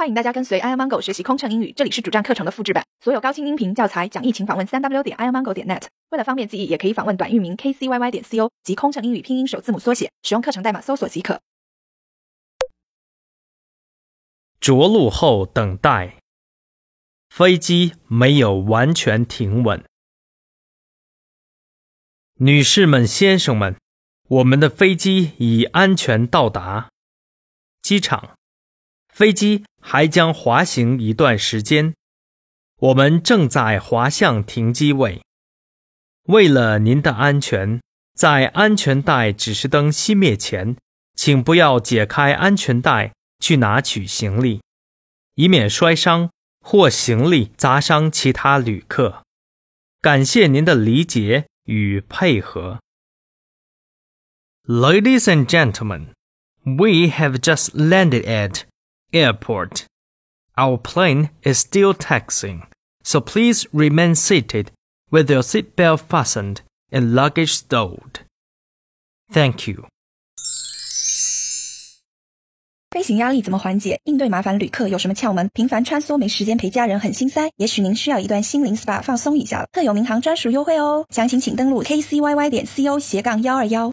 欢迎大家跟随 i amango 学习空乘英语，这里是主站课程的复制版，所有高清音频教材讲义，请访问三 w 点 i amango 点 net。为了方便记忆，也可以访问短域名 kcyy 点 co 及空乘英语拼音首字母缩写，使用课程代码搜索即可。着陆后等待，飞机没有完全停稳。女士们、先生们，我们的飞机已安全到达机场。飞机还将滑行一段时间，我们正在滑向停机位。为了您的安全，在安全带指示灯熄灭前，请不要解开安全带去拿取行李，以免摔伤或行李砸伤其他旅客。感谢您的理解与配合。Ladies and gentlemen, we have just landed at Airport. Our plane is still taxiing, so please remain seated with your seatbelt fastened and luggage stowed. Thank you. 飞行压力怎么缓解？应对麻烦旅客有什么窍门？频繁穿梭没时间陪家人很心塞，也许您需要一段心灵 SPA 放松一下特有民航专属优惠哦！详情请登录 kcyy 点 co 斜杠幺二幺。